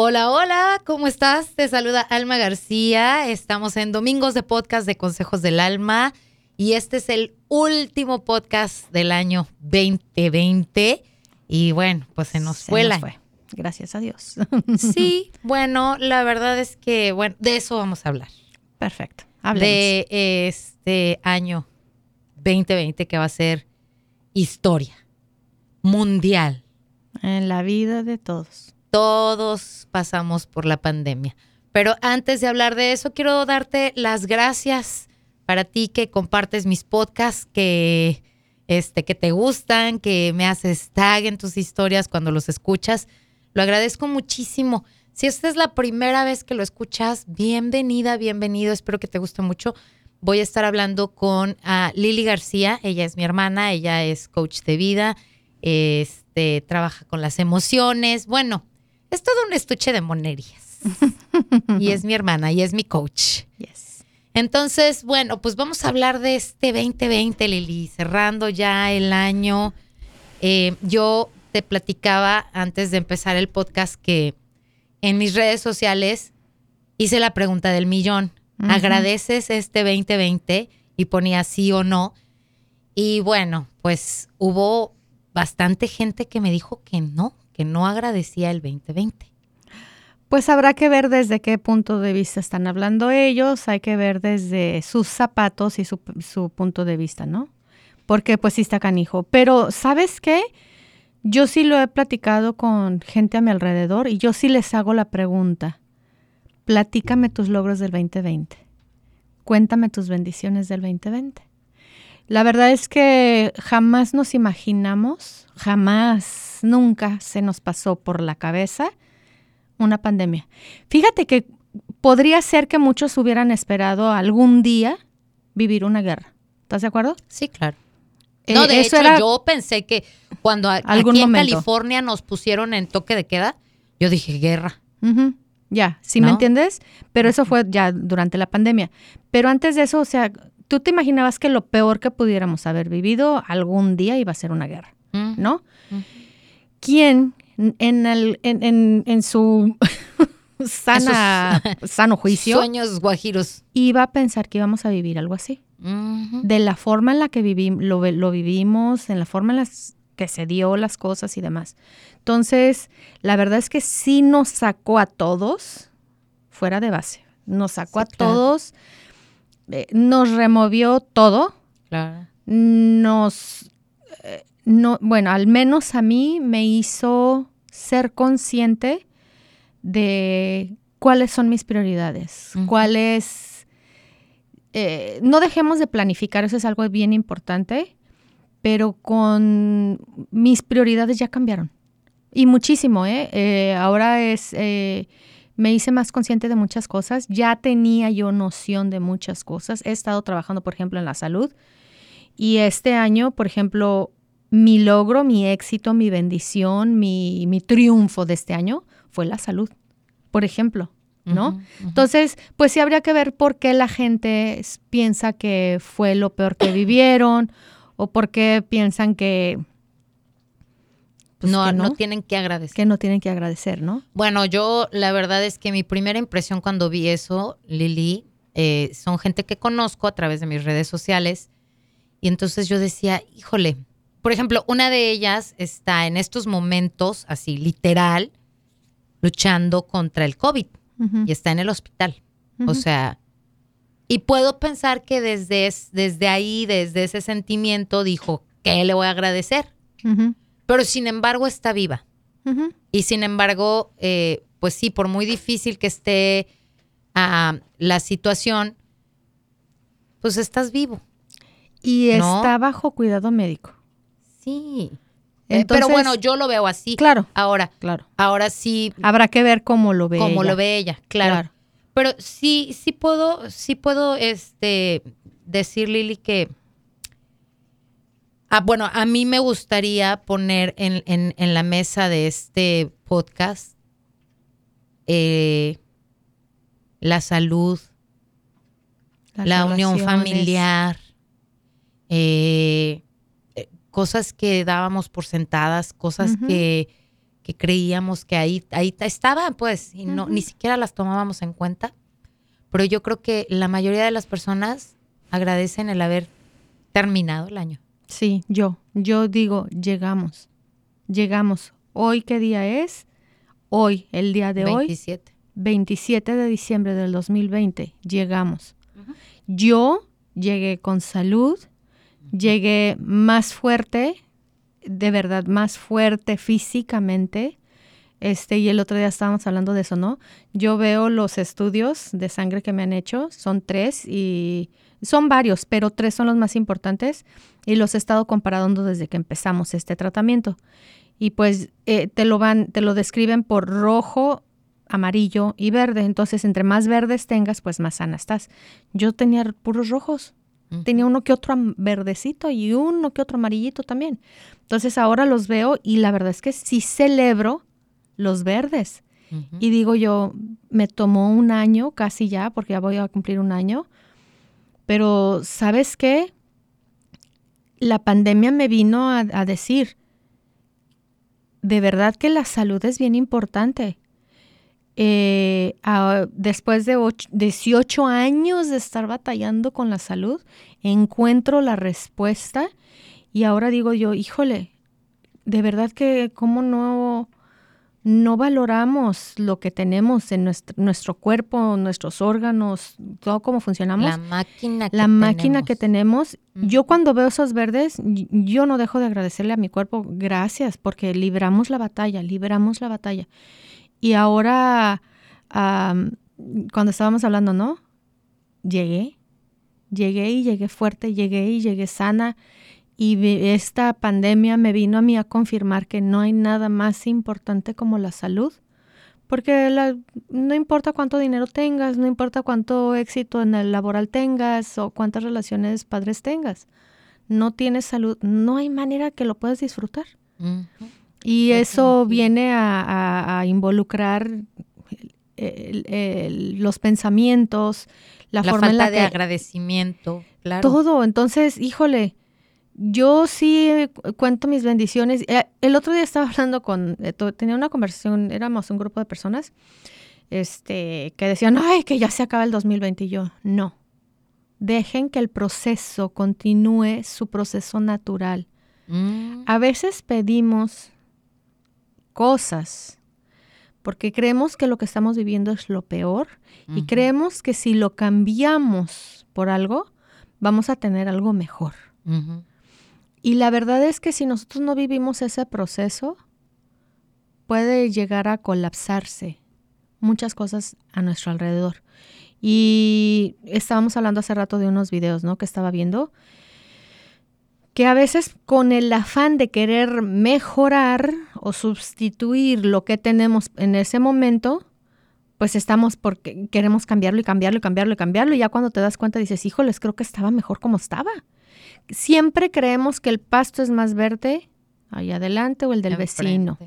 Hola, hola, ¿cómo estás? Te saluda Alma García. Estamos en Domingos de Podcast de Consejos del Alma y este es el último podcast del año 2020. Y bueno, pues se nos fue la. Fue. Gracias a Dios. Sí, bueno, la verdad es que, bueno, de eso vamos a hablar. Perfecto. Hablemos. De este año 2020 que va a ser historia mundial. En la vida de todos. Todos pasamos por la pandemia. Pero antes de hablar de eso, quiero darte las gracias para ti que compartes mis podcasts, que, este, que te gustan, que me haces tag en tus historias cuando los escuchas. Lo agradezco muchísimo. Si esta es la primera vez que lo escuchas, bienvenida, bienvenido. Espero que te guste mucho. Voy a estar hablando con uh, Lili García. Ella es mi hermana, ella es coach de vida, este, trabaja con las emociones. Bueno, es todo un estuche de monerías. y es mi hermana y es mi coach. Yes. Entonces, bueno, pues vamos a hablar de este 2020, Lili, cerrando ya el año. Eh, yo te platicaba antes de empezar el podcast que en mis redes sociales hice la pregunta del millón. ¿Agradeces este 2020? Y ponía sí o no. Y bueno, pues hubo bastante gente que me dijo que no, que no agradecía el 2020? Pues habrá que ver desde qué punto de vista están hablando ellos, hay que ver desde sus zapatos y su, punto de vista, ¿no? Porque pues sí está canijo. Pero ¿sabes qué? Yo sí lo he platicado con gente a mi alrededor y yo sí les hago la pregunta, platícame tus logros del 2020, cuéntame tus bendiciones del 2020. La verdad es que jamás nos imaginamos, jamás nunca se nos pasó por la cabeza una pandemia. Fíjate que podría ser que muchos hubieran esperado algún día vivir una guerra. ¿Estás de acuerdo? Sí, claro. Eh, no, de hecho, yo pensé que cuando aquí en California nos pusieron en toque de queda, yo dije guerra. Ya, ¿sí me entiendes? Pero eso fue ya durante la pandemia. Pero antes de eso, o sea, tú te imaginabas que lo peor que pudiéramos haber vivido algún día iba a ser una guerra, ¿no? ¿quién en, el, en, en, su sana, sano juicio. Sueños guajiros. Iba a pensar que íbamos a vivir algo así. De la forma en la que lo, lo, vivimos, en la forma en la que se dio las cosas y demás. Entonces, la verdad es que sí nos sacó a todos fuera de base. Nos sacó a todos, eh, nos removió todo. Claro. Nos no, bueno, al menos a mí me hizo ser consciente de cuáles son mis prioridades, cuáles... Eh, no dejemos de planificar, eso es algo bien importante, pero con mis prioridades ya cambiaron. Y muchísimo, ¿eh? eh ahora es... Eh, me hice más consciente de muchas cosas, ya tenía yo noción de muchas cosas. He estado trabajando, por ejemplo, en la salud. Y este año, por ejemplo, mi logro, mi éxito, mi bendición, mi, mi triunfo de este año fue la salud, por ejemplo. ¿no? Entonces, pues sí habría que ver por qué la gente piensa que fue lo peor que vivieron o por qué piensan que... Pues, no, no, tienen que agradecer. Que no tienen que agradecer, ¿no? Bueno, yo la verdad es que mi primera impresión cuando vi eso, Lili, eh, son gente que conozco a través de mis redes sociales. Y entonces yo decía, híjole, por ejemplo, una de ellas está en estos momentos, así literal, luchando contra el COVID y está en el hospital. O sea, y puedo pensar que desde, desde ahí, desde ese sentimiento, dijo, ¿qué le voy a agradecer? Pero sin embargo está viva. Y sin embargo, eh, pues sí, por muy difícil que esté ah, la situación, pues estás vivo. Y está bajo cuidado médico. Sí. Eh, pero bueno, yo lo veo así. Claro. Ahora, claro. Ahora sí. Habrá que ver cómo lo ve cómo lo ve ella, claro. Pero sí, sí puedo, sí puedo, este, decir Lili que, ah, bueno, a mí me gustaría poner en, en, la mesa de este podcast eh, la salud, la unión familiar, eh, cosas que dábamos por sentadas, cosas que, que creíamos que ahí, ahí estaban, pues, y no, ni siquiera las tomábamos en cuenta. Pero yo creo que la mayoría de las personas agradecen el haber terminado el año. Sí, yo, yo digo, llegamos, llegamos. ¿Hoy qué día es? Hoy, el día de 27. hoy. 27 de diciembre del 2020, llegamos. Yo llegué con salud, llegué más fuerte, de verdad más fuerte físicamente. Este, y el otro día estábamos hablando de eso, ¿no? Yo veo los estudios de sangre que me han hecho, son tres y son varios, pero tres son los más importantes y los he estado comparando desde que empezamos este tratamiento. Y pues eh, te lo van, te lo describen por rojo, amarillo y verde. Entonces, entre más verdes tengas, pues más sana estás. Yo tenía puros rojos. Tenía uno que otro verdecito y uno que otro amarillito también. Entonces ahora los veo y la verdad es que sí celebro los verdes. Y digo yo, me tomó un año casi ya, porque ya voy a cumplir un año. Pero ¿sabes qué? La pandemia me vino a, decir, de verdad que la salud es bien importante. Eh, después de 18 años de estar batallando con la salud, encuentro la respuesta y ahora digo yo, híjole, de verdad que cómo no, no valoramos lo que tenemos en nuestro, nuestro cuerpo, nuestros órganos, todo cómo funcionamos. La máquina que La máquina que tenemos. Yo cuando veo esos verdes, yo no dejo de agradecerle a mi cuerpo, gracias, porque libramos la batalla, libramos la batalla. Y ahora, cuando estábamos hablando, ¿no? Llegué, llegué y llegué fuerte, llegué y llegué sana. Y esta pandemia me vino a mí a confirmar que no hay nada más importante como la salud. Porque no importa cuánto dinero tengas, no importa cuánto éxito en el laboral tengas o cuántas relaciones padres tengas. No tienes salud, no hay manera que lo puedas disfrutar. Y eso viene a, involucrar los pensamientos, la, forma falta en de agradecimiento, claro. Todo. Entonces, híjole, yo sí cuento mis bendiciones. Eh, el otro día estaba hablando con, eh, tenía una conversación, éramos un grupo de personas, este, que decían, ay, que ya se acaba el 2020. Y yo, no. Dejen que el proceso continúe su proceso natural. Mm. A veces pedimos cosas, porque creemos que lo que estamos viviendo es lo peor y creemos que si lo cambiamos por algo, vamos a tener algo mejor. Y la verdad es que si nosotros no vivimos ese proceso, puede llegar a colapsarse muchas cosas a nuestro alrededor. Y estábamos hablando hace rato de unos videos, ¿no? Que estaba viendo que a veces con el afán de querer mejorar o sustituir lo que tenemos en ese momento, pues estamos porque queremos cambiarlo y cambiarlo y cambiarlo y cambiarlo y ya cuando te das cuenta dices, híjoles, creo que estaba mejor como estaba. Siempre creemos que el pasto es más verde ahí adelante o el del vecino.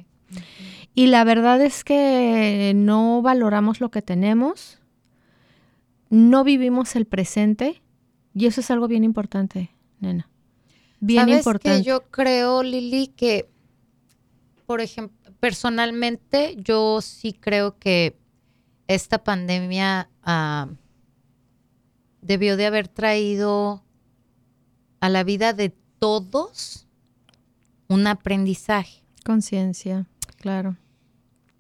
Y la verdad es que no valoramos lo que tenemos, no vivimos el presente y eso es algo bien importante, nena bien ¿Sabes importante. Que yo creo, Lili, que, por ejemplo, personalmente, yo sí creo que esta pandemia ah, debió de haber traído a la vida de todos un aprendizaje. Conciencia, claro.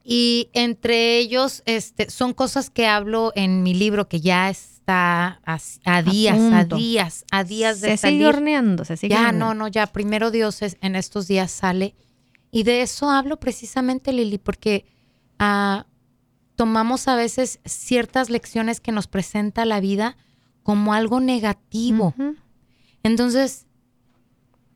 Y entre ellos, este, son cosas que hablo en mi libro que ya está a, días, a, días, a días de se Sigue horneando, se sigue Ya, no, no, ya, primero Dios en estos días sale. Y de eso hablo precisamente, Lili, porque ah, tomamos a veces ciertas lecciones que nos presenta la vida como algo negativo. Entonces,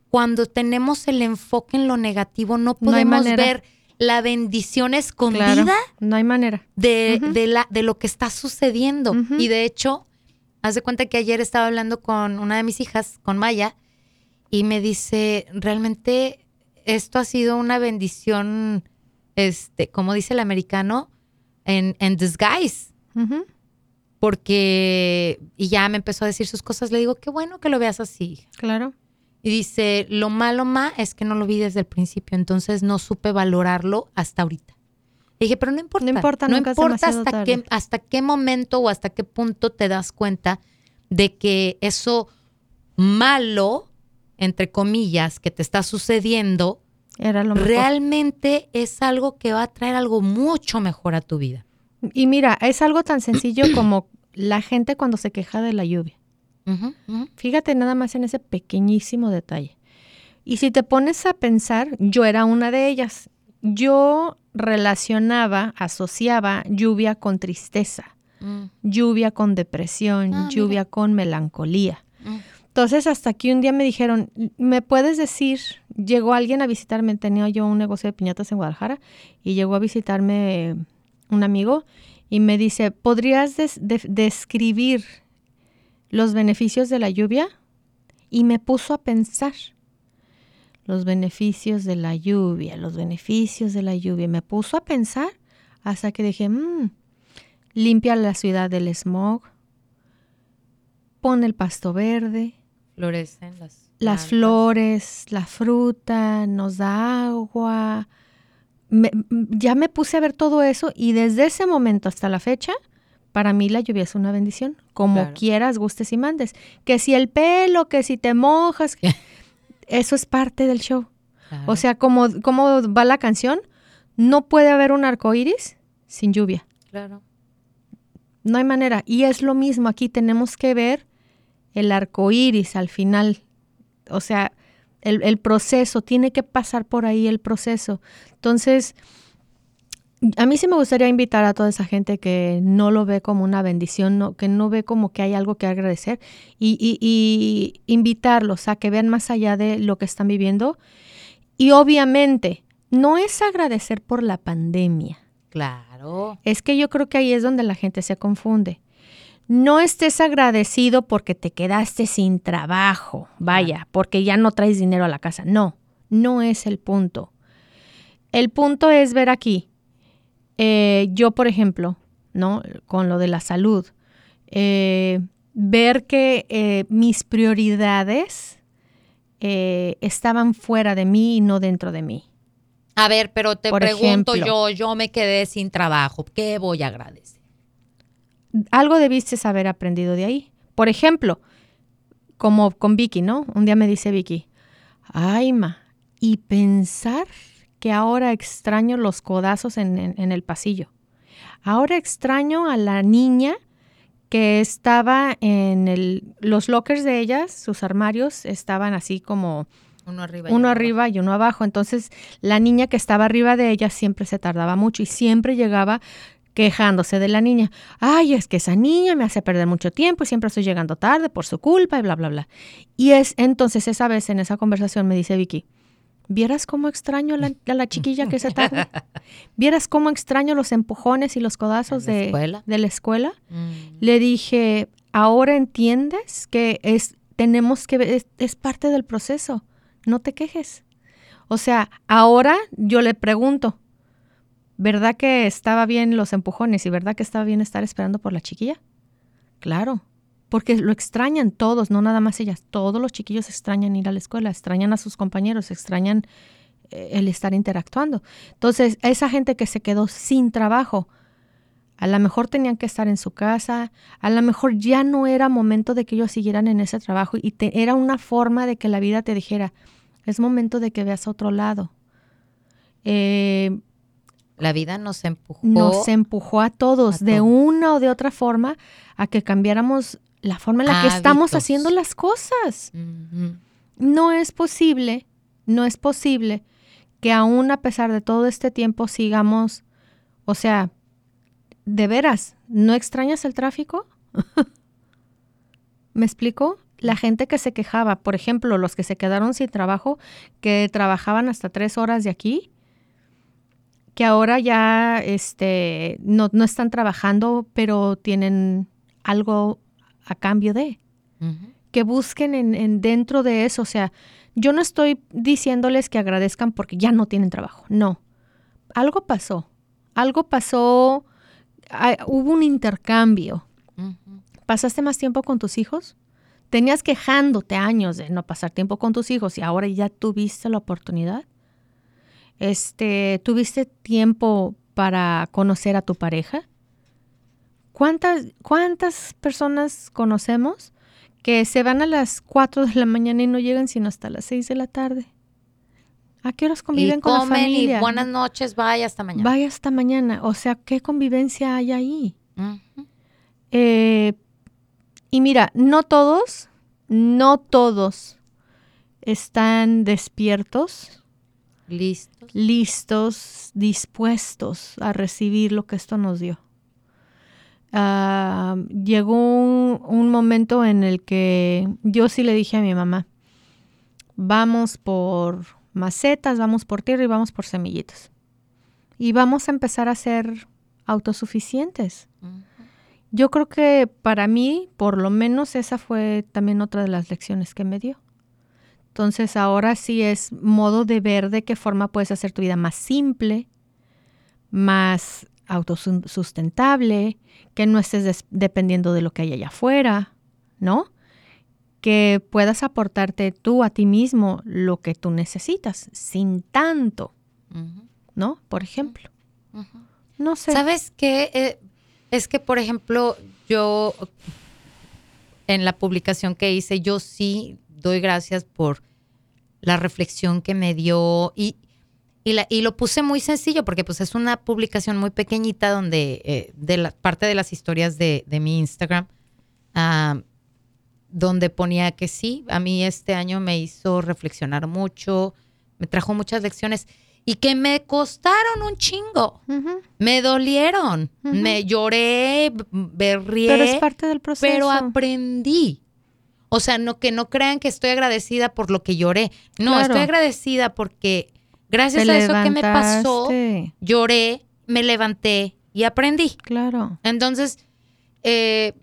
cuando tenemos el enfoque en lo negativo, no podemos ver la bendición escondida. no hay manera. De, de, la, de lo que está sucediendo. Y de hecho, haz de cuenta que ayer estaba hablando con una de mis hijas, con Maya, y me dice, realmente esto ha sido una bendición, este, como dice el americano, en, en disguise. Porque, y ya me empezó a decir sus cosas, le digo, qué bueno que lo veas así. Claro. Y dice, lo malo, ma, es que no lo vi desde el principio, entonces no supe valorarlo hasta ahorita. dije, pero no importa. No importa, no importa hasta qué, hasta qué momento o hasta qué punto te das cuenta de que eso malo, entre comillas, que te está sucediendo, Era lo realmente es algo que va a traer algo mucho mejor a tu vida. Y mira, es algo tan sencillo como la gente cuando se queja de la lluvia. Fíjate nada más en ese pequeñísimo detalle. Y si te pones a pensar, yo era una de ellas. Yo relacionaba, asociaba lluvia con tristeza, mm. lluvia con depresión, ah, lluvia con melancolía. Mm. Entonces, hasta que un día me dijeron, ¿me puedes decir? Llegó alguien a visitarme, tenía yo un negocio de piñatas en Guadalajara, y llegó a visitarme un amigo y me dice, ¿podrías describir los beneficios de la lluvia? Y me puso a pensar los beneficios de la lluvia, los beneficios de la lluvia. Me puso a pensar hasta que dije, mmm, limpia la ciudad del smog, pone el pasto verde, florecen las, las flores, la fruta, nos da agua, ya me puse a ver todo eso y desde ese momento hasta la fecha, para mí la lluvia es una bendición, como quieras, gustes y mandes. Que si el pelo, que si te mojas, eso es parte del show. O sea, como, como va la canción, no puede haber un arco iris sin lluvia. Claro. No hay manera. Y es lo mismo, aquí tenemos que ver el arco iris al final. O sea, el, proceso, tiene que pasar por ahí el proceso. Entonces, a mí sí me gustaría invitar a toda esa gente que no lo ve como una bendición, que no ve como que hay algo que agradecer y, y, invitarlos a que vean más allá de lo que están viviendo. Y obviamente, no es agradecer por la pandemia. Claro. Es que yo creo que ahí es donde la gente se confunde. No estés agradecido porque te quedaste sin trabajo, vaya, porque ya no traes dinero a la casa. No, no es el punto. El punto es ver aquí, eh, yo por ejemplo, ¿no? Con lo de la salud, eh, ver que eh, mis prioridades estaban fuera de mí y no dentro de mí. A ver, pero te pregunto yo, yo me quedé sin trabajo, ¿qué voy a agradecer? Algo debiste haber aprendido de ahí. Por ejemplo, como con Vicky, ¿no? Un día me dice Vicky, ay, ma, y pensar que ahora extraño los codazos en, el pasillo. Ahora extraño a la niña que estaba en el, los lockers de ellas, sus armarios estaban así como uno arriba, uno arriba y uno abajo. Entonces, la niña que estaba arriba de ella siempre se tardaba mucho y siempre llegaba quejándose de la niña. Ay, es que esa niña me hace perder mucho tiempo y siempre estoy llegando tarde por su culpa y bla, bla, bla. Y es entonces esa vez en esa conversación me dice Vicky, ¿vieras cómo extraño a la, chiquilla que se tarda? ¿Vieras cómo extraño los empujones y los codazos de, de, la escuela? Mm. Le dije, ahora entiendes que es, tenemos que, es parte del proceso, no te quejes. O sea, ahora yo le pregunto, ¿Verdad que estaba bien los empujones y verdad que estaba bien estar esperando por la chiquilla? Claro, porque lo extrañan todos, no nada más ellas. Todos los chiquillos extrañan ir a la escuela, extrañan a sus compañeros, extrañan eh, el estar interactuando. Entonces, esa gente que se quedó sin trabajo, a lo mejor tenían que estar en su casa, a lo mejor ya no era momento de que ellos siguieran en ese trabajo y era una forma de que la vida te dijera, es momento de que veas a otro lado. Eh, la vida nos empujó. Nos empujó a todos, de una o de otra forma, a que cambiáramos la forma en la que estamos haciendo las cosas. No es posible, no es posible que aún a pesar de todo este tiempo sigamos, o sea, de veras, ¿no extrañas el tráfico? ¿Me explico? La gente que se quejaba, por ejemplo, los que se quedaron sin trabajo, que trabajaban hasta tres horas de aquí, que ahora ya este, no, están trabajando, pero tienen algo a cambio de. Que busquen en, dentro de eso. O sea, yo no estoy diciéndoles que agradezcan porque ya no tienen trabajo. No. Algo pasó. Algo pasó. hubo un intercambio. ¿Pasaste más tiempo con tus hijos? tenías quejándote años de no pasar tiempo con tus hijos y ahora ya tuviste la oportunidad. Este, tuviste tiempo para conocer a tu pareja. ¿Cuántas, cuántas personas conocemos que se van a las 4 de la mañana y no llegan sino hasta las 6 de la tarde? ¿A qué horas conviven con la familia? Y buenas noches, vaya hasta mañana. Vaya hasta mañana. O sea, ¿qué convivencia hay ahí? eh, y mira, no todos, no todos están despiertos, listos, listos dispuestos a recibir lo que esto nos dio. Uh, llegó un, un, momento en el que yo sí le dije a mi mamá, vamos por macetas, vamos por tierra y vamos por semillitas. Y vamos a empezar a ser autosuficientes. Uh -huh. Yo creo que para mí, por lo menos, esa fue también otra de las lecciones que me dio. Entonces ahora sí es modo de ver de qué forma puedes hacer tu vida más simple, más autosustentable, que no estés dependiendo de lo que hay allá afuera, ¿no? Que puedas aportarte tú a ti mismo lo que tú necesitas, sin tanto, uh -huh. ¿no? Por ejemplo. Uh -huh. No sé. ¿Sabes qué? Eh, es que, por ejemplo, yo en la publicación que hice, yo sí doy gracias por la reflexión que me dio y, y, la, y lo puse muy sencillo porque pues es una publicación muy pequeñita donde eh, de la parte de las historias de, de mi Instagram uh, donde ponía que sí, a mí este año me hizo reflexionar mucho, me trajo muchas lecciones y que me costaron un chingo. Uh -huh. Me dolieron, uh -huh. me lloré, berrié. Pero es parte del proceso. Pero aprendí. O sea, no que no crean que estoy agradecida por lo que lloré. No, claro. estoy agradecida porque gracias Te a eso que me pasó, lloré, me levanté y aprendí. Claro. Entonces, eh,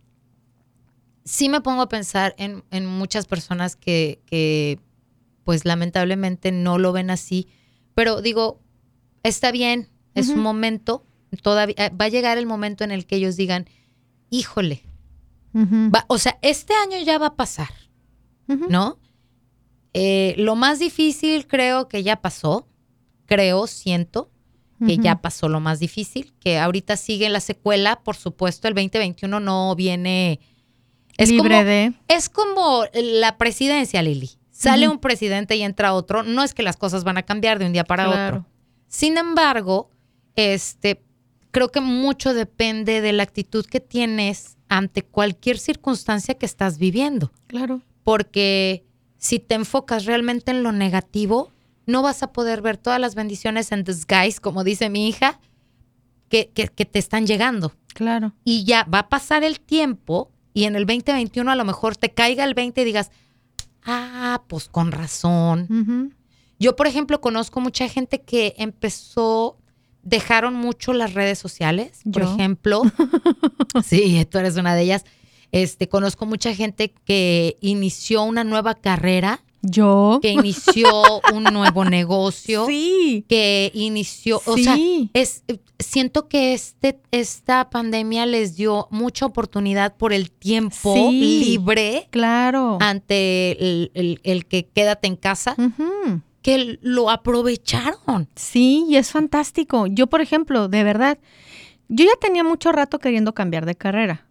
sí me pongo a pensar en, en muchas personas que, que, pues lamentablemente no lo ven así pero digo, está bien, es uh -huh. un momento, todavía eh, va a llegar el momento en el que ellos digan, híjole, uh -huh. va, o sea, este año ya va a pasar, uh -huh. ¿no? Eh, lo más difícil creo que ya pasó, creo, siento que ya pasó lo más difícil, que ahorita sigue la secuela, por supuesto, el 2021 no viene... Es Libre como, de... Es como la presidencia, Lili. Sale un presidente y entra otro. No es que las cosas van a cambiar de un día para claro. otro. Sin embargo, este, creo que mucho depende de la actitud que tienes ante cualquier circunstancia que estás viviendo. Claro. Porque si te enfocas realmente en lo negativo, no vas a poder ver todas las bendiciones en disguise, como dice mi hija, que, que, que te están llegando. Claro. Y ya va a pasar el tiempo y en el 2021 a lo mejor te caiga el 20 y digas, ah, pues con razón. Uh -huh. Yo, por ejemplo, conozco mucha gente que empezó, dejaron mucho las redes sociales, por ¿Yo? ejemplo. sí, tú eres una de ellas. Este, conozco mucha gente que inició una nueva carrera. Yo. Que inició un nuevo negocio. Sí. Que inició, o sí. sea, es, siento que este, esta pandemia les dio mucha oportunidad por el tiempo sí, libre. Claro. Ante el, el, el que quédate en casa. Uh -huh. Que lo aprovecharon. Sí, y es fantástico. Yo, por ejemplo, de verdad, yo ya tenía mucho rato queriendo cambiar de carrera.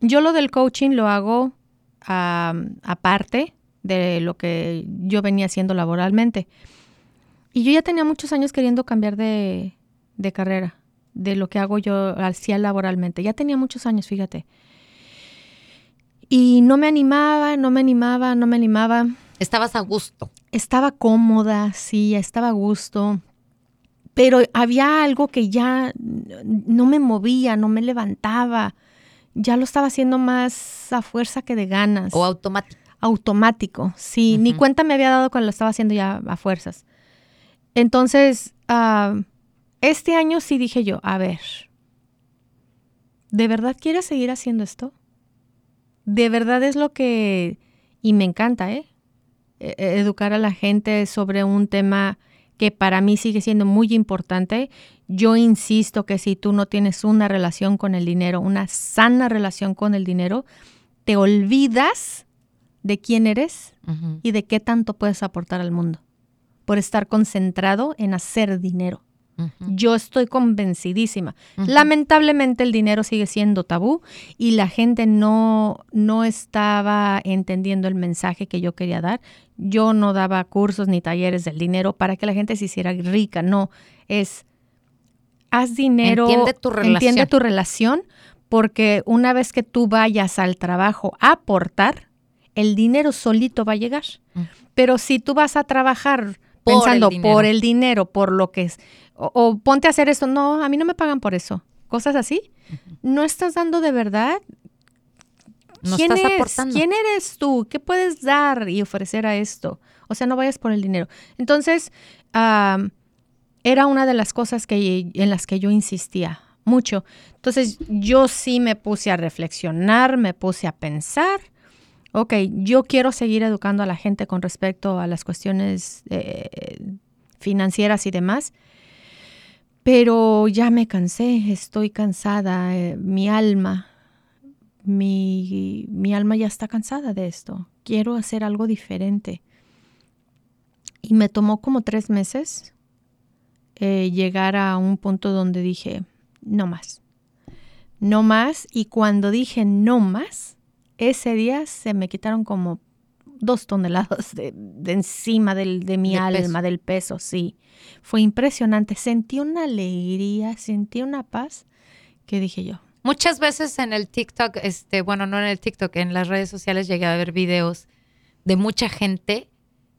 Yo lo del coaching lo hago aparte de lo que yo venía haciendo laboralmente. Y yo ya tenía muchos años queriendo cambiar de, de carrera, de lo que hago yo hacía laboralmente. Ya tenía muchos años, fíjate. Y no me animaba, no me animaba, no me animaba. Estabas a gusto. Estaba cómoda, sí, estaba a gusto. Pero había algo que ya no me movía, no me levantaba. Ya lo estaba haciendo más a fuerza que de ganas. O automático. Automático, sí. Uh -huh. Ni cuenta me había dado cuando lo estaba haciendo ya a fuerzas. Entonces, uh, este año sí dije yo, a ver, ¿de verdad quieres seguir haciendo esto? De verdad es lo que... Y me encanta, ¿eh? Educar a la gente sobre un tema que para mí sigue siendo muy importante. Yo insisto que si tú no tienes una relación con el dinero, una sana relación con el dinero, te olvidas de quién eres y de qué tanto puedes aportar al mundo por estar concentrado en hacer dinero. Yo estoy convencidísima. Lamentablemente el dinero sigue siendo tabú y la gente no, no estaba entendiendo el mensaje que yo quería dar. Yo no daba cursos ni talleres del dinero para que la gente se hiciera rica. No, es haz dinero. Entiende tu Entiende relación. tu relación porque una vez que tú vayas al trabajo a aportar, el dinero solito va a llegar. Mm. Pero si tú vas a trabajar Por pensando por el dinero, por lo que es, o, o ponte a hacer esto, no, a mí no me pagan por eso, cosas así, no estás dando de verdad. No ¿Quién estás es? aportando. ¿Quién eres tú? ¿Qué puedes dar y ofrecer a esto? O sea, no vayas por el dinero. Entonces, am, era una de las cosas que, en las que yo insistía mucho. Entonces, yo sí me puse a reflexionar, me puse a pensar. Ok, yo quiero seguir educando a la gente con respecto a las cuestiones eh, financieras y demás, pero ya me cansé, estoy cansada, eh, mi alma, mi, mi alma ya está cansada de esto. Quiero hacer algo diferente. Y me tomó como tres meses eh, llegar a un punto donde dije, no más. No más. Y cuando dije no más, ese día se me quitaron como dos toneladas de, de encima del, de mi alma, peso. del peso, sí. Fue impresionante. Sentí una alegría, sentí una paz que dije yo. Muchas veces en el TikTok, este, bueno, no en el TikTok, en las redes sociales llegué a ver videos de mucha gente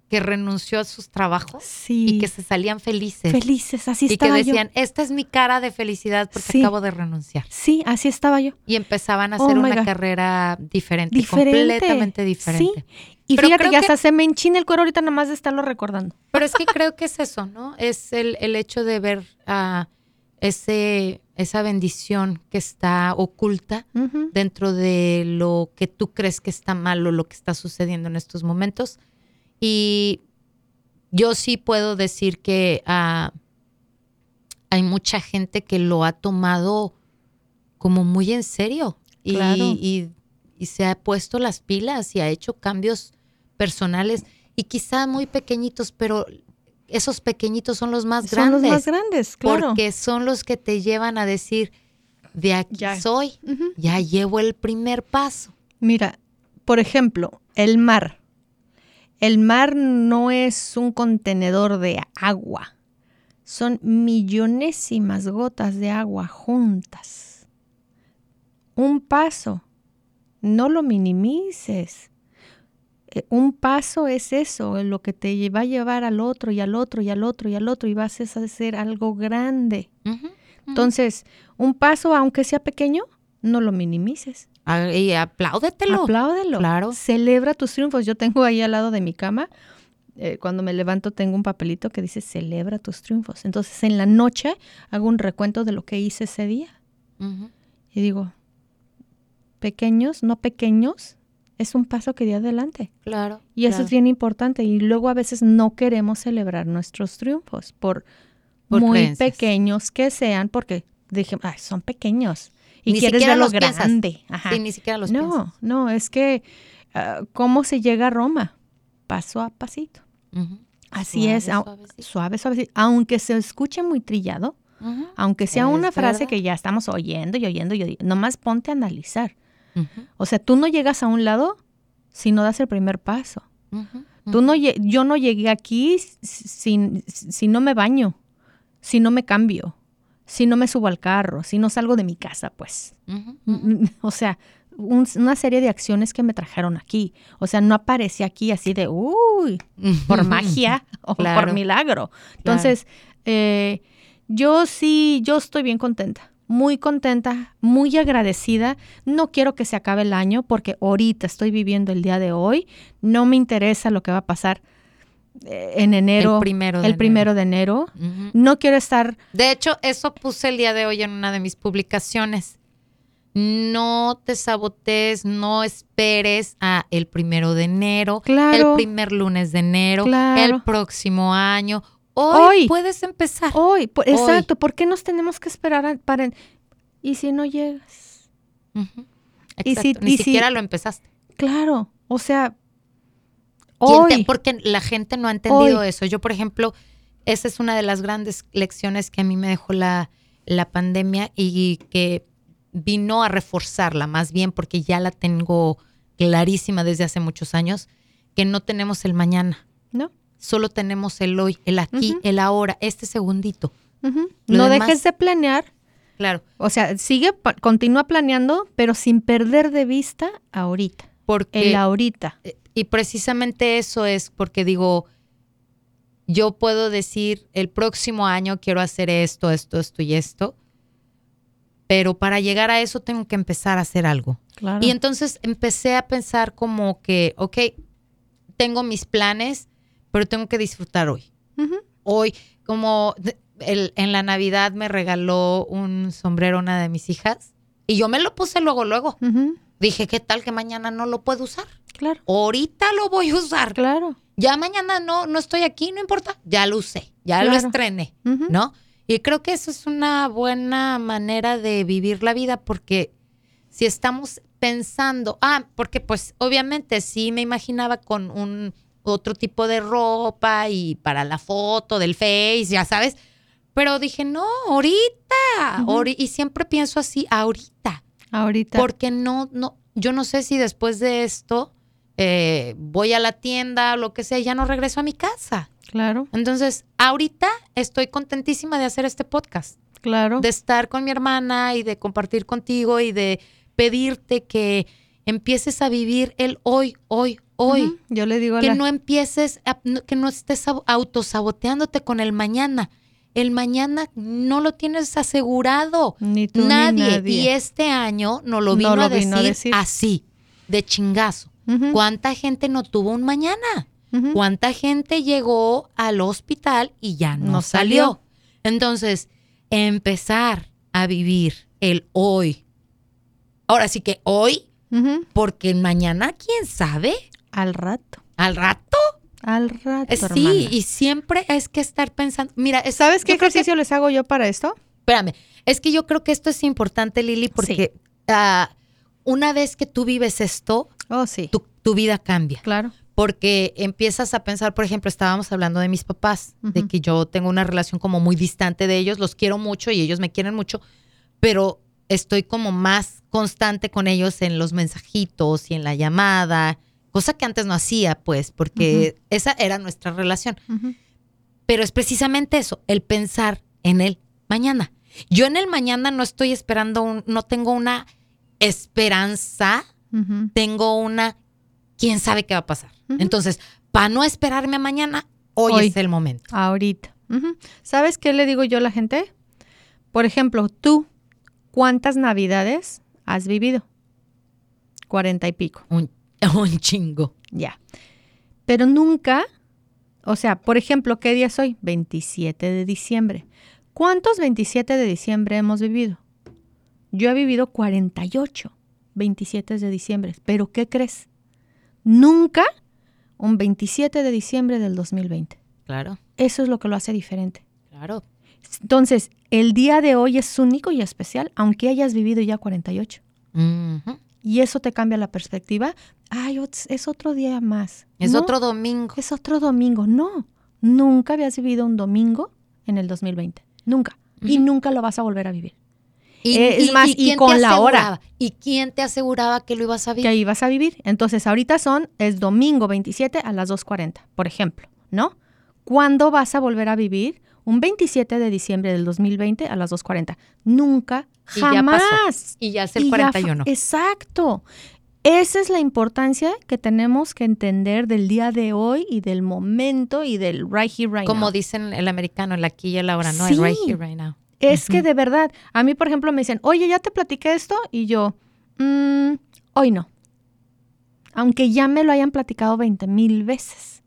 que renunció a sus trabajos Sí. y que se salían felices. felices, así y que estaba yo. decían, esta es mi cara de felicidad porque Sí. acabo de renunciar. Sí, así estaba yo. Y empezaban a Oh hacer una God. carrera diferente, Diferente. completamente diferente. Sí. Y Pero fíjate que que- hasta se me enchina el cuero ahorita nada más de estarlo recordando. Pero es que creo que es eso, ¿no? Es el, el hecho de ver ah, ese, esa bendición que está oculta dentro de lo que tú crees que está mal o lo que está sucediendo en estos momentos. Y yo sí puedo decir que ah, hay mucha gente que lo ha tomado como muy en serio y, Claro. y- y se ha puesto las pilas y ha hecho cambios personales y quizá muy pequeñitos, pero esos pequeñitos son los más Son los grandes más grandes, claro. porque son los que te llevan a decir, de aquí Ya. soy, ya llevo el primer paso. Mira, por ejemplo, el mar. El mar no es un contenedor de agua. Son millonésimas gotas de agua juntas. Un paso. No lo minimices. Eh, Un paso es eso, lo que te va a llevar al otro y al otro y al otro y al otro y vas a hacer algo grande. Entonces, un paso, aunque sea pequeño, no lo minimices. Y apláudetelo. Apláudelo. Claro. Celebra tus triunfos. Yo tengo ahí al lado de mi cama, eh, cuando me levanto tengo un papelito que dice celebra tus triunfos. Entonces en la noche hago un recuento de lo que hice ese día. Y digo, pequeños, no pequeños, es un paso que di adelante. Claro. Y eso claro. es bien importante. Y luego a veces no queremos celebrar nuestros triunfos por, Por muy creencias. pequeños que sean, porque dije, "Ay, son pequeños. Y Ni quieres verlo los grande. Ajá. Sí, ni siquiera los no, piensas. no, es que ah, cómo se llega a Roma, paso a pasito. Así Suave, es, suavecito. suave, suave, aunque se escuche muy trillado, aunque sea Es una frase que ya estamos oyendo y oyendo y oyendo, nomás ponte a analizar. O sea, tú no llegas a un lado si no das el primer paso. Tú no, yo no llegué aquí s- sin- si no me baño, si no me cambio, si no me subo al carro, si no salgo de mi casa, pues. Ujú. Mm, O sea, un- una serie de acciones que me trajeron aquí. O sea, no aparecí aquí así de, uy, por magia o Claro. por milagro. Entonces, eh, yo sí, yo estoy bien contenta, muy contenta, muy agradecida. No quiero que se acabe el año porque ahorita estoy viviendo el día de hoy. No me interesa lo que va a pasar eh, en enero. El primero de el primero de enero. No quiero estar De hecho, eso puse el día de hoy en una de mis publicaciones. No te sabotees, no esperes a el primero de enero, Claro. el primer lunes de enero, Claro. el próximo año. Hoy, Hoy. puedes empezar. hoy. Exacto. ¿Por qué nos tenemos que esperar a- para... ¿Y si no llegas? Y si- Ni y si- siquiera lo empezaste. Claro, o sea, Hoy. porque la gente no ha entendido eso. Yo, por ejemplo, esa es una de las grandes lecciones que a mí me dejó la, la pandemia y que vino a reforzarla, más bien porque ya la tengo clarísima desde hace muchos años, que no tenemos el mañana. No. Solo tenemos el hoy, el aquí, el ahora, este segundito. No dejes de planear. Claro. O sea, sigue, continúa planeando, pero sin perder de vista ahorita. Porque el ahorita. Eh, y precisamente eso es porque digo, yo puedo decir, el próximo año quiero hacer esto, esto, esto y esto, pero para llegar a eso tengo que empezar a hacer algo. Y entonces empecé a pensar como que, ok, tengo mis planes, pero tengo que disfrutar hoy. Hoy, como en la Navidad me regaló un sombrero una de mis hijas y yo me lo puse luego, luego. Dije, ¿qué tal que mañana no lo puedo usar? Claro. Ahorita lo voy a usar. Claro. Ya mañana no, no estoy aquí, no importa. Ya lo usé, ya lo estrené, ¿no? Y creo que eso es una buena manera de vivir la vida porque si estamos pensando, ah, porque pues obviamente sí me imaginaba con un otro tipo de ropa y para la foto del Face, ya sabes, pero dije, no, ahorita, y siempre pienso así, ahorita. Ahorita. Porque no, no, yo no sé si después de esto eh, voy a la tienda o lo que sea, ya no regreso a mi casa. Claro. Entonces, ahorita estoy contentísima de hacer este podcast. Claro. De estar con mi hermana y de compartir contigo y de pedirte que empieces a vivir el hoy, hoy, hoy. Yo le digo a que no empieces, que no estés autosaboteándote con el mañana. El mañana no lo tienes asegurado. Ni tú, nadie. Ni nadie. Y este año no lo vino, a, decir así, de chingazo. ¿Cuánta gente no tuvo un mañana? ¿Cuánta gente llegó al hospital y ya no, salió? Entonces, empezar a vivir el hoy. Ahora sí que hoy, porque mañana, ¿quién sabe? Al rato. ¿Al rato? Al rato. Sí, y siempre es que estar pensando. Mira, ¿sabes qué ejercicio les hago yo para esto? Espérame, es que yo creo que esto es importante, Lili, porque ah, una vez que tú vives esto, oh, sí. tu, vida cambia. Claro. Porque empiezas a pensar, por ejemplo, estábamos hablando de mis papás, de que yo tengo una relación como muy distante de ellos, los quiero mucho y ellos me quieren mucho, pero estoy como más constante con ellos en los mensajitos y en la llamada, cosa que antes no hacía, pues, porque esa era nuestra relación. Pero es precisamente eso, el pensar en el mañana. Yo en el mañana no estoy esperando, no tengo una esperanza, tengo una, quién sabe qué va a pasar. Entonces, para no esperarme a mañana, hoy, es el momento. Ahorita. ¿Sabes qué le digo yo a la gente? Por ejemplo, tú, ¿cuántas navidades has vivido? Cuarenta y pico. Un, un chingo. Ya. Pero nunca, o sea, por ejemplo, ¿qué día es hoy? 27 de diciembre. ¿Cuántos 27 de diciembre hemos vivido? Yo he vivido 48 27 de diciembre. Pero ¿qué crees? Nunca un 27 de diciembre del 2020. Claro. Eso es lo que lo hace diferente. Claro. Entonces, el día de hoy es único y especial, aunque hayas vivido ya 48. Y eso te cambia la perspectiva. Ay, es otro día más. Es otro domingo. Es otro domingo. No, nunca habías vivido un domingo en el 2020. Nunca. Y nunca lo vas a volver a vivir. Y, es más, y, con la hora. ¿Y quién te aseguraba que lo ibas a vivir? Que ibas a vivir. Entonces, ahorita son, es domingo 27 a las 2.40, por ejemplo, ¿no? ¿Cuándo vas a volver a vivir? Un 27 de diciembre del 2020 a las 2.40. Nunca, jamás. Y ya es el 41. exacto. Esa es la importancia que tenemos que entender del día de hoy y del momento y del right here, right now. Como dicen el americano, el aquí y el ahora, ¿no? El right here, right now. Es que de verdad, a mí, por ejemplo, me dicen, oye, ya te platiqué esto, y yo, mm, hoy no. Aunque ya me lo hayan platicado 20 mil veces.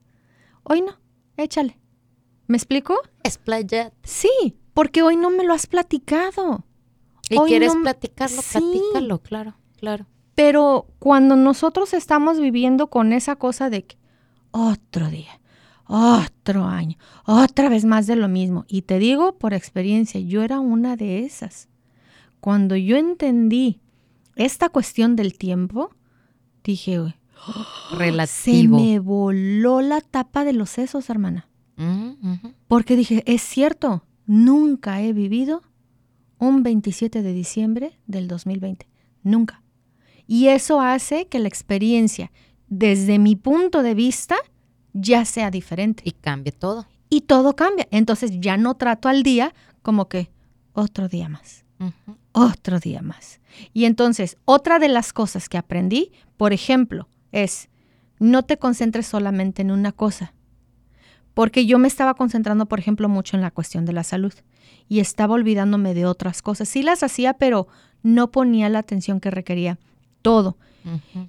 Hoy no, échale. ¿Me explico? Explayate. Sí, porque hoy no me lo has platicado. Y quieres platicarlo, platícalo, claro, claro. Pero cuando nosotros estamos viviendo con esa cosa de que otro día, otro año, otra vez más de lo mismo. Y te digo por experiencia, yo era una de esas. Cuando yo entendí esta cuestión del tiempo, dije, relativo. Se me voló la tapa de los sesos, hermana. Mm. Porque dije, es cierto, nunca he vivido un 27 de diciembre del 2020. Nunca. Y eso hace que la experiencia, desde mi punto de vista, ya sea diferente. Y cambie todo. Y todo cambia. Entonces ya no trato al día como que otro día más, otro día más. Y entonces, otra de las cosas que aprendí, por ejemplo, es no te concentres solamente en una cosa. Porque yo me estaba concentrando, por ejemplo, mucho en la cuestión de la salud y estaba olvidándome de otras cosas. Sí las hacía, pero no ponía la atención que requería todo.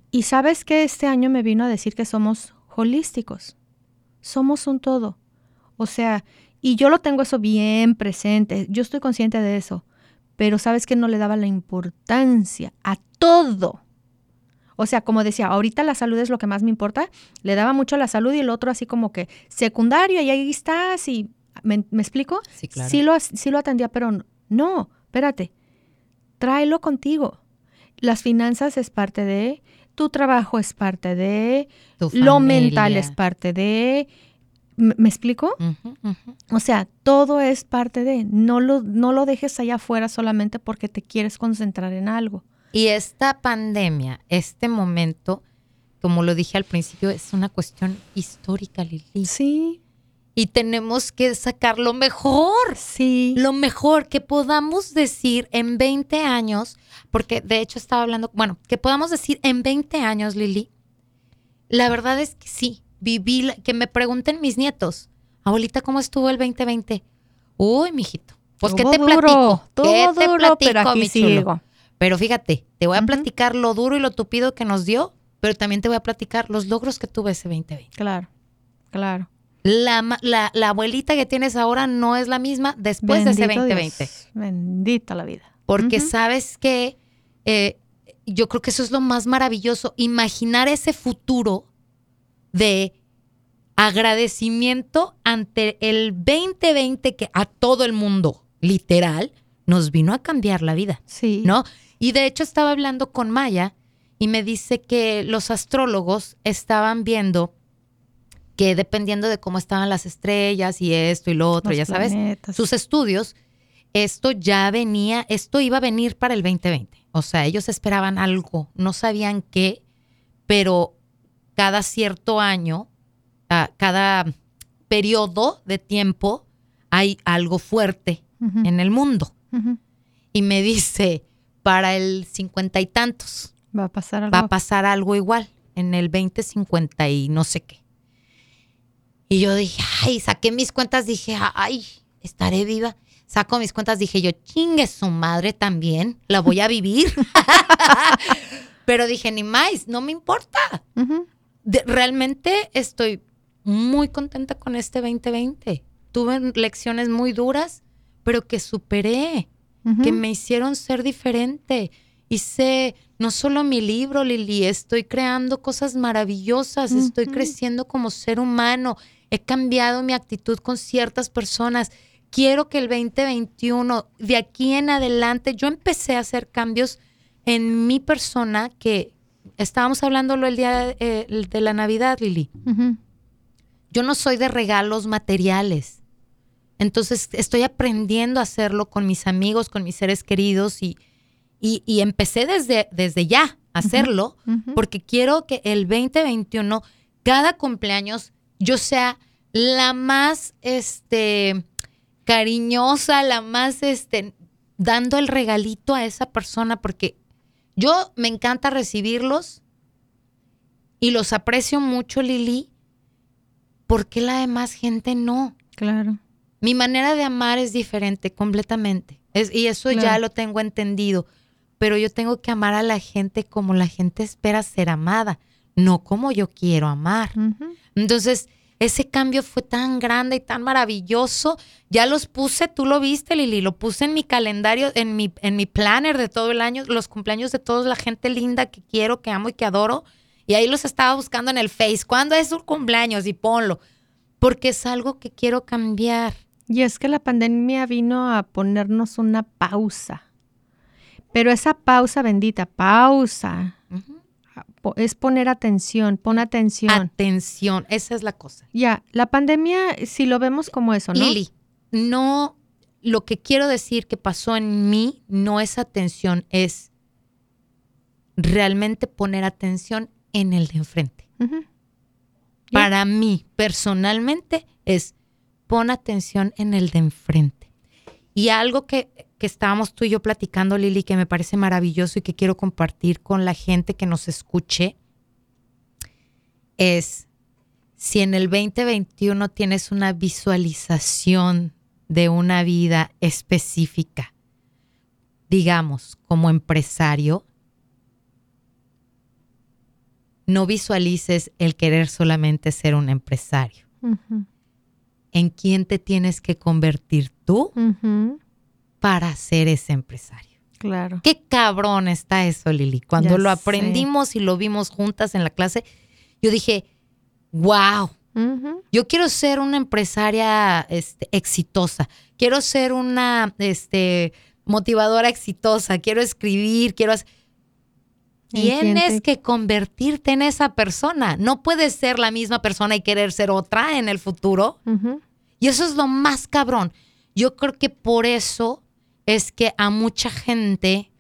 Y sabes que este año me vino a decir que somos holísticos. Somos un todo. O sea, y yo lo tengo eso bien presente. Yo estoy consciente de eso. Pero sabes que no le daba la importancia a todo. O sea, como decía, ahorita la salud es lo que más me importa. Le daba mucho a la salud y el otro así como que secundario y ahí estás y... ¿Me, me explico? Sí, claro. Sí lo, sí lo atendía, pero no, espérate. Tráelo contigo. Las finanzas es parte de, tu trabajo es parte de, Tu lo mental es parte de. ¿Me, explico? O sea, todo es parte de. No lo, no lo dejes allá afuera solamente porque te quieres concentrar en algo. Y esta pandemia, este momento, como lo dije al principio, es una cuestión histórica, Lili. Sí, Y tenemos que sacar lo mejor. sí. Lo mejor que podamos decir en 20 años, porque de hecho estaba hablando, bueno, que podamos decir en 20 años, Lili, la verdad es que sí, viví, la- que me pregunten mis nietos, abuelita, ¿cómo estuvo el 2020? Uy, mijito, pues ¿qué te duro, platico? Todo ¿Qué te duro, platico, pero aquí mi chulo? sigo. Pero fíjate, te voy a platicar lo duro y lo tupido que nos dio, pero también te voy a platicar los logros que tuve ese 2020. Claro, claro. La, la, la abuelita que tienes ahora no es la misma después de ese Bendito 2020. Dios, Bendita la vida. Porque sabes que eh, yo creo que eso es lo más maravilloso, imaginar ese futuro de agradecimiento ante el 2020 que a todo el mundo, literal, nos vino a cambiar la vida, Sí. ¿no? Y de hecho estaba hablando con Maya y me dice que los astrólogos estaban viendo que dependiendo de cómo estaban las estrellas y esto y lo otro, Los ya sabes, sus estudios, esto ya venía, esto iba a venir para el 2020. O sea, ellos esperaban algo, no sabían qué, pero cada cierto año, cada periodo de tiempo, hay algo fuerte en el mundo. Y me dice, para el cincuenta y tantos, Va a pasar algo. va a pasar algo igual, en el 2050 y no sé qué. Y yo dije, ay, saqué mis cuentas, dije, ay, estaré viva. Saco mis cuentas, dije yo, chingue su madre también, la voy a vivir. Pero dije, ni más, no me importa. Ujú. De- realmente estoy muy contenta con este 2020. Tuve lecciones muy duras, pero que superé que Ujú. me hicieron ser diferente. Hice no solo mi libro, Lili, estoy creando cosas maravillosas, estoy Ujú. creciendo como ser humano, he cambiado mi actitud con ciertas personas. Quiero que el 2021, de aquí en adelante, yo empecé a hacer cambios en mi persona que estábamos hablándolo el día eh, de la Navidad, Lili yo no soy de regalos materiales. Entonces estoy aprendiendo a hacerlo con mis amigos, con mis seres queridos y, y, y empecé desde, desde ya a hacerlo porque quiero que el 2021, cada cumpleaños, yo sea la más este, cariñosa, la más este, dando el regalito a esa persona porque yo me encanta recibirlos y los aprecio mucho, Lili. ¿Por qué la demás gente no? Claro. Mi manera de amar es diferente completamente. Es- y eso ya lo tengo entendido. Pero yo tengo que amar a la gente como la gente espera ser amada, no como yo quiero amar. Entonces, ese cambio fue tan grande y tan maravilloso. Ya los puse, tú lo viste, Lili, lo puse en mi calendario, en mi, en mi planner de todo el año, los cumpleaños de toda la gente linda que quiero, que amo y que adoro. Y ahí los estaba buscando en el Face. ¿Cuándo es su cumpleaños? Y ponlo. Porque es algo que quiero cambiar. Y es que la pandemia vino a ponernos una pausa. Pero esa pausa bendita, pausa. Es poner atención, pon atención. Atención, esa es la cosa. Ya, la pandemia, si lo vemos como eso, ¿no? Lili, no, lo que quiero decir que pasó en mí no es atención, es realmente poner atención en el de enfrente. Para mí, personalmente, es pon atención en el de enfrente. Y algo que, que estábamos tú y yo platicando, Lili, que me parece maravilloso y que quiero compartir con la gente que nos escuche, es si en el 2021 tienes una visualización de una vida específica, digamos, como empresario, no visualices el querer solamente ser un empresario. ¿En quién te tienes que convertir tú para ser ese empresario? Claro. Qué cabrón está eso, Lili. Cuando lo aprendimos y lo vimos juntas en la clase, yo dije, wow. Yo quiero ser una empresaria este, exitosa. Quiero ser una este, motivadora exitosa. Quiero escribir. Quiero hacer Tienes que convertirte en esa persona. No puedes ser la misma persona y querer ser otra en el futuro. Y eso es lo más cabrón. Yo creo que por eso es que a mucha gente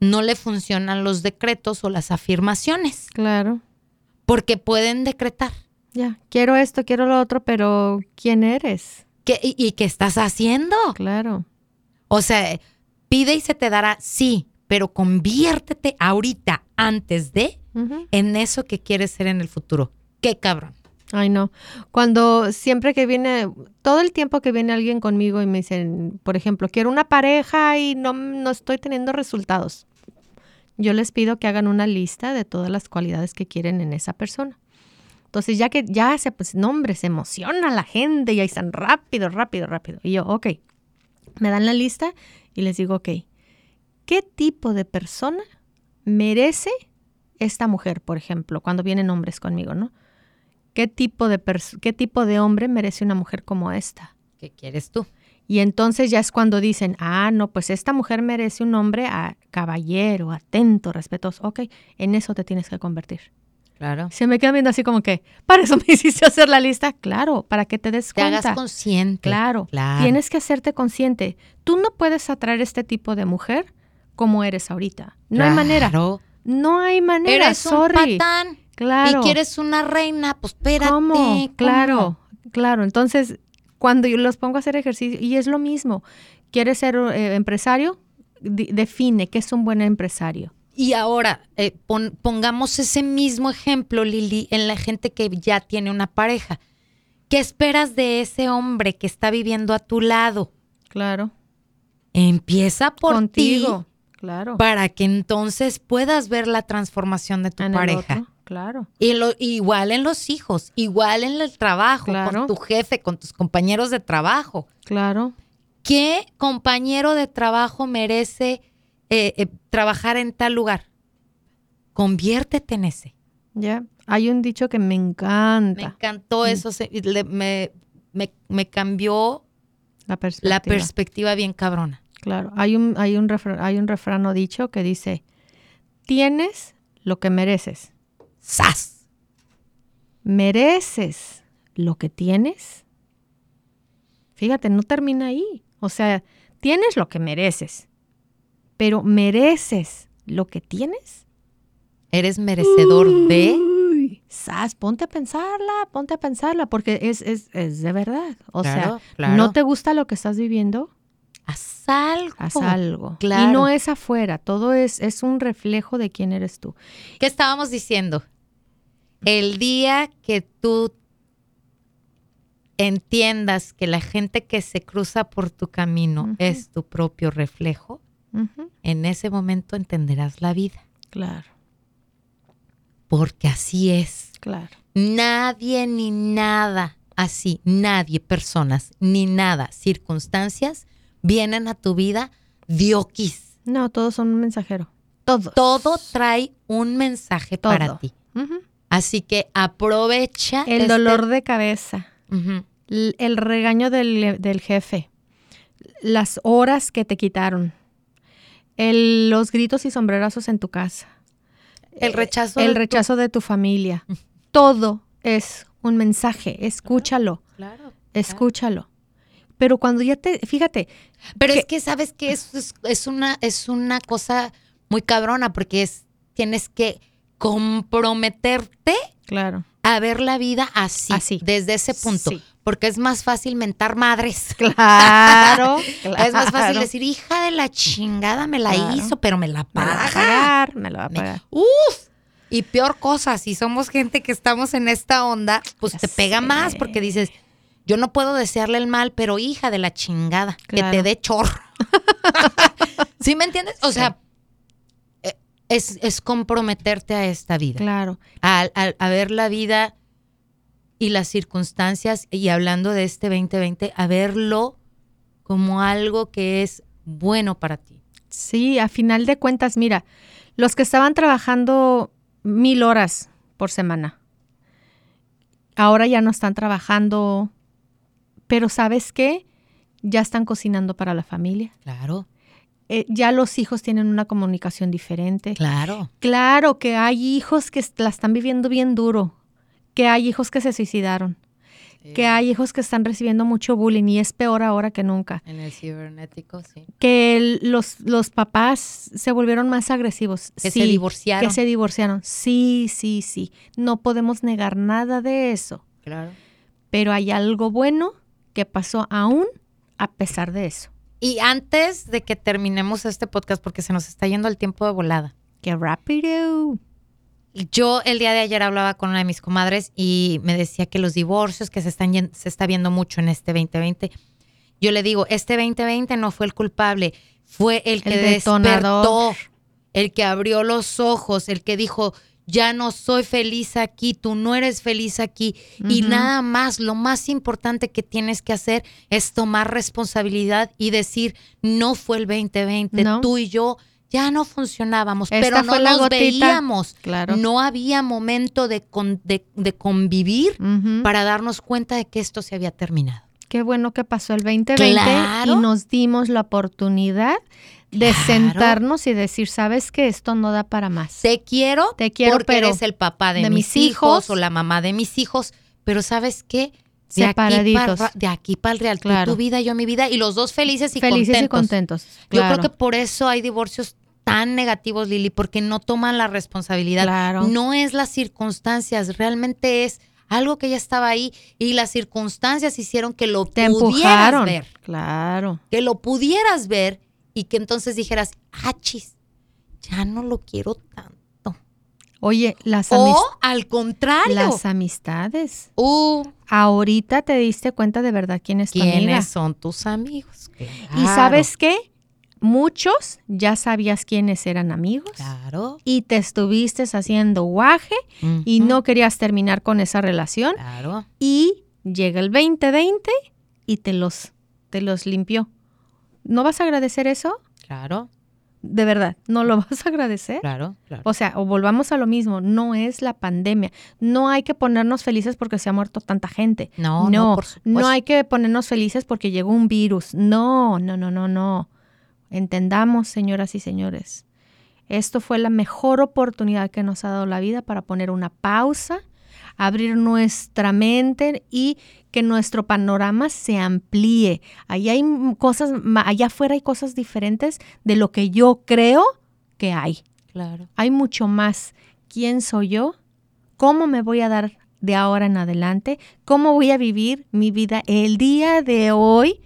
no le funcionan los decretos o las afirmaciones. Claro. Porque pueden decretar. Ya, quiero esto, quiero lo otro, pero ¿quién eres? ¿Qué, y, y, qué estás haciendo? Claro. O sea, pide y se te dará, sí, pero conviértete ahorita, antes de, en eso que quieres ser en el futuro. Qué cabrón. Ay, no. Cuando siempre que viene, todo el tiempo que viene alguien conmigo y me dicen, por ejemplo, quiero una pareja y no, no estoy teniendo resultados, yo les pido que hagan una lista de todas las cualidades que quieren en esa persona. Entonces, ya que ya se, pues, nombre, se emociona la gente y ahí están rápido, rápido, rápido. Y yo, ok, me dan la lista y les digo, ok, ¿qué tipo de persona merece esta mujer, por ejemplo, cuando vienen hombres conmigo, ¿no? ¿Qué tipo de, qué tipo de hombre merece una mujer como esta? ¿Qué quieres tú? Y entonces ya es cuando dicen, ah, no, pues esta mujer merece un hombre a caballero, atento, respetuoso. Ok, en eso te tienes que convertir. Claro. Se me queda viendo así como que, para eso me hiciste hacer la lista. Claro, para que te des cuenta. Te hagas consciente. Claro, claro. Tienes que hacerte consciente. Tú no puedes atraer este tipo de mujer como eres ahorita. No hay manera. No hay manera. Eres sorry. un patán. Claro. Y quieres una reina, pues espérate. ¿Cómo? Claro, claro. Entonces, cuando yo los pongo a hacer ejercicio, y es lo mismo, ¿quieres ser eh, empresario? define qué es un buen empresario. Y ahora, eh, pongamos ese mismo ejemplo, Lili, en la gente que ya tiene una pareja. ¿Qué esperas de ese hombre que está viviendo a tu lado? Claro. Empieza por Contigo. Claro. Para que entonces puedas ver la transformación de tu pareja. Claro. Y lo, igual en los hijos, igual en el trabajo, con tu jefe, con tus compañeros de trabajo. Claro. ¿Qué compañero de trabajo merece eh, eh, trabajar en tal lugar? Conviértete en ese. Ya. Hay un dicho que me encanta. Me encantó mm. eso. me, me, cambió la la perspectiva bien cabrona. Claro, hay un, hay un, hay un refrán dicho que dice, tienes lo que mereces. ¡Sas! ¿Mereces lo que tienes? Fíjate, no termina ahí. O sea, tienes lo que mereces, pero ¿mereces lo que tienes? ¿Eres merecedor de? Sas, ponte a pensarla, ponte a pensarla, porque es, es, es de verdad. O sea, ¿no te gusta lo que estás viviendo? Haz algo. Haz algo. Y no es afuera, todo es, es un reflejo de quién eres tú. ¿Qué estábamos diciendo? El día que tú entiendas que la gente que se cruza por tu camino es tu propio reflejo, en ese momento entenderás la vida. Claro. Porque así es. Claro. Nadie ni nada así, nadie, personas, ni nada, circunstancias vienen a tu vida diokis. No, todos son un mensajero. Todo. Todo trae un mensaje para ti. Así que aprovecha. El este dolor de cabeza. el, regaño del, jefe. Las horas que te quitaron. los gritos y sombrerazos en tu casa. el rechazo. El rechazo de tu familia. Todo es un mensaje. Escúchalo. Claro. Escúchalo. Pero cuando ya te, fíjate. Pero es que sabes que es, es, es, una, es una cosa muy cabrona porque es, tienes que comprometerte claro. a ver la vida así, Así. desde ese punto. Sí. Porque es más fácil mentar madres. Claro, Es más fácil claro. decir, hija de la chingada, me la Claro. hizo, pero me la Me lo va a paga. pagar, me lo va a Me- pagar. Uf. Y peor cosa, si somos gente que estamos en esta onda, pues te pega más porque dices, yo no puedo desearle el mal, pero hija de la chingada, que Claro. te dé chorro. ¿Sí me entiendes? O sea, es, es comprometerte a esta vida, Claro. a, a- a ver la vida y las circunstancias, y hablando de este 2020, a verlo como algo que es bueno para ti. Sí, a final de cuentas, mira, los que estaban trabajando mil horas por semana, ahora ya no están trabajando, pero ¿sabes qué? Ya están cocinando para la familia. Claro, Eh, ya los hijos tienen una comunicación diferente. claro. Claro que hay hijos que la están viviendo bien duro, que hay hijos que se suicidaron, que hay hijos que están recibiendo mucho bullying y es peor ahora que nunca. En el cibernético, sí. Que el- los, los papás se volvieron más agresivos. Que Sí, se divorciaron. Que se divorciaron. Sí, sí, sí. No podemos negar nada de eso. Claro. Pero hay algo bueno que pasó aún a pesar de eso. Y antes de que terminemos este podcast, porque se nos está yendo el tiempo de volada, ¡Qué rápido! yo el día de ayer hablaba con una de mis comadres y me decía que los divorcios que se están se está viendo mucho en este 2020. Yo le digo, este 2020 no fue el culpable, fue el que El despertó, el que abrió los ojos, el que dijo, ya no soy feliz aquí, tú no eres feliz aquí. Y nada más, lo más importante que tienes que hacer es tomar responsabilidad y decir, no fue el 2020, No. tú y yo ya no funcionábamos, Esta pero no nos gotita. veíamos. Claro. No había momento de, con- de, de convivir para darnos cuenta de que esto se había terminado. Qué bueno que pasó el 2020 Claro. y nos dimos la oportunidad de Claro. sentarnos y decir, sabes que esto no da para más. Te quiero, Te quiero, porque pero eres el papá de, de mis mis hijos, hijos. o la mamá de mis hijos, pero ¿sabes qué? De aquí Separaditos. para de aquí para el real, Claro. tu vida, yo mi vida, y los dos felices y Felices contentos. y contentos. Yo creo que por eso hay divorcios tan negativos, Lili, porque no toman la responsabilidad. Claro. No es las circunstancias, realmente es algo que ya estaba ahí y las circunstancias hicieron que lo te pudieras empujaron. ver, Claro. que lo pudieras ver y que entonces dijeras, ah, chis, ya no lo quiero tanto. Oye, las, O amis- al contrario, las amistades. uh, Ahorita te diste cuenta de verdad quién es tu amiga. ¿quiénes son tus amigos? Y sabes qué? Muchos ya sabías quiénes eran amigos Claro. y te estuviste haciendo guaje y no querías terminar con esa relación Claro. y llega el 2020 y te los, te los limpió. ¿No vas a agradecer eso? Claro, De verdad, ¿no lo vas a agradecer? claro, claro. O sea, o volvamos a lo mismo, no es la pandemia. No hay que ponernos felices porque se ha muerto tanta gente. No, no, no, por no hay que ponernos felices porque llegó un virus. No, no, no, no, no. Entendamos, señoras y señores. Esto fue la mejor oportunidad que nos ha dado la vida para poner una pausa, abrir nuestra mente y que nuestro panorama se amplíe. Allá hay cosas, allá afuera hay cosas diferentes de lo que yo creo que hay. Claro. Hay mucho más. ¿Quién soy yo? ¿Cómo me voy a dar de ahora en adelante? ¿Cómo voy a vivir mi vida el día de hoy?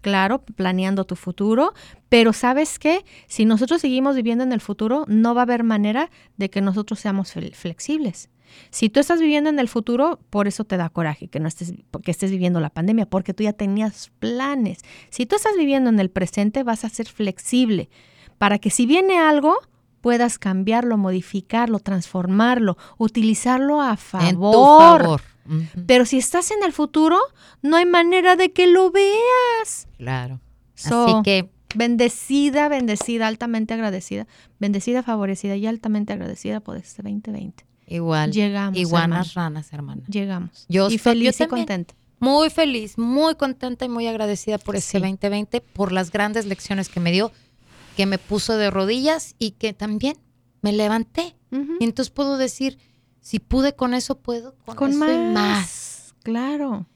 Claro, planeando tu futuro, pero ¿sabes qué? Si nosotros seguimos viviendo en el futuro, no va a haber manera de que nosotros seamos flexibles. Si tú estás viviendo en el futuro, por eso te da coraje que no estés, que estés viviendo la pandemia, porque tú ya tenías planes. Si tú estás viviendo en el presente, vas a ser flexible para que si viene algo, puedas cambiarlo, modificarlo, transformarlo, utilizarlo a favor. En tu favor. Pero si estás en el futuro, no hay manera de que lo veas. Claro. So, Así que bendecida, bendecida, altamente agradecida, bendecida, favorecida y altamente agradecida por este 2020. Igual. Llegamos, Iguanas, ranas, hermana. Llegamos. Yo y feliz yo y contenta. Muy feliz, muy contenta y muy agradecida por este Sí. 2020, por las grandes lecciones que me dio, que me puso de rodillas y que también me levanté. Y entonces puedo decir, si pude con eso, puedo con, Con eso más. y más. Claro.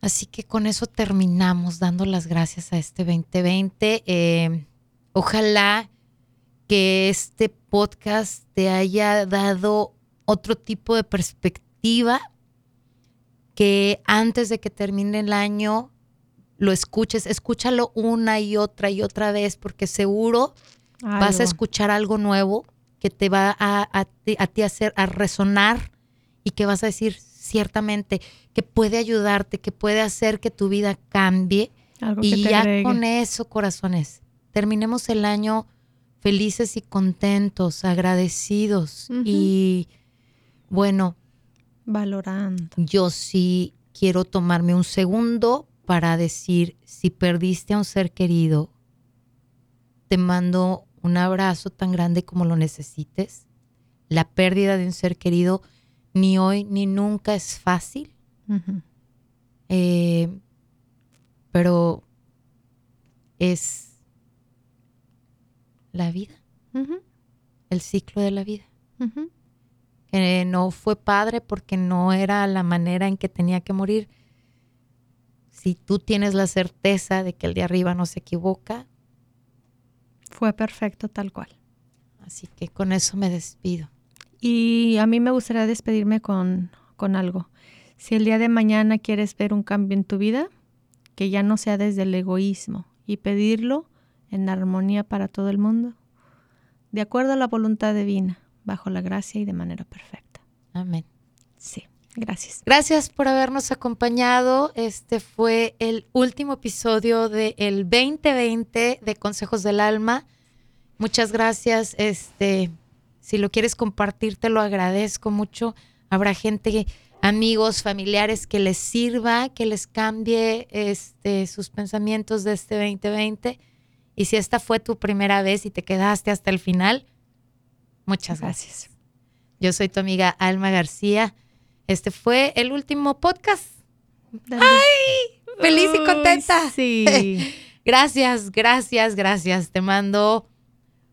Así que con eso terminamos dando las gracias a este 2020. Eh, ojalá que este podcast te haya dado otro tipo de perspectiva, que antes de que termine el año lo escuches, escúchalo una y otra y otra vez, porque seguro vas a escuchar algo nuevo que te va a, a ti- a ti hacer a resonar y que vas a decir ciertamente que puede ayudarte, que puede hacer que tu vida cambie. Algo Y ya agregue. con eso, corazones, terminemos el año felices y contentos, agradecidos. Y bueno, Valorando. yo sí quiero tomarme un segundo para decir, si perdiste a un ser querido, te mando un abrazo tan grande como lo necesites. La pérdida de un ser querido ni hoy ni nunca es fácil, eh, pero es la vida, el ciclo de la vida. Que no fue padre porque no era la manera en que tenía que morir. Si tú tienes la certeza de que el de arriba no se equivoca, Fue perfecto tal cual. así que con eso me despido. Y a mí me gustaría despedirme con, con algo. Si el día de mañana quieres ver un cambio en tu vida, que ya no sea desde el egoísmo y pedirlo en armonía para todo el mundo, de acuerdo a la voluntad divina, bajo la gracia y de manera perfecta. Amén. Sí, gracias. Gracias por habernos acompañado. Este fue el último episodio del 2020 de Consejos del Alma. Muchas gracias. Este, si lo quieres compartir, te lo agradezco mucho. Habrá gente, amigos, familiares que les sirva, que les cambie este, sus pensamientos de este 2020. Y si esta fue tu primera vez y te quedaste hasta el final, muchas gracias. Yo soy tu amiga Alma García. Este fue el último podcast. ¡Ay! Feliz y contenta. Uy, Sí. Gracias, gracias, gracias. Te mando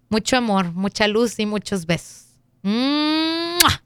mucho amor, mucha luz y muchos besos. ¡Mua!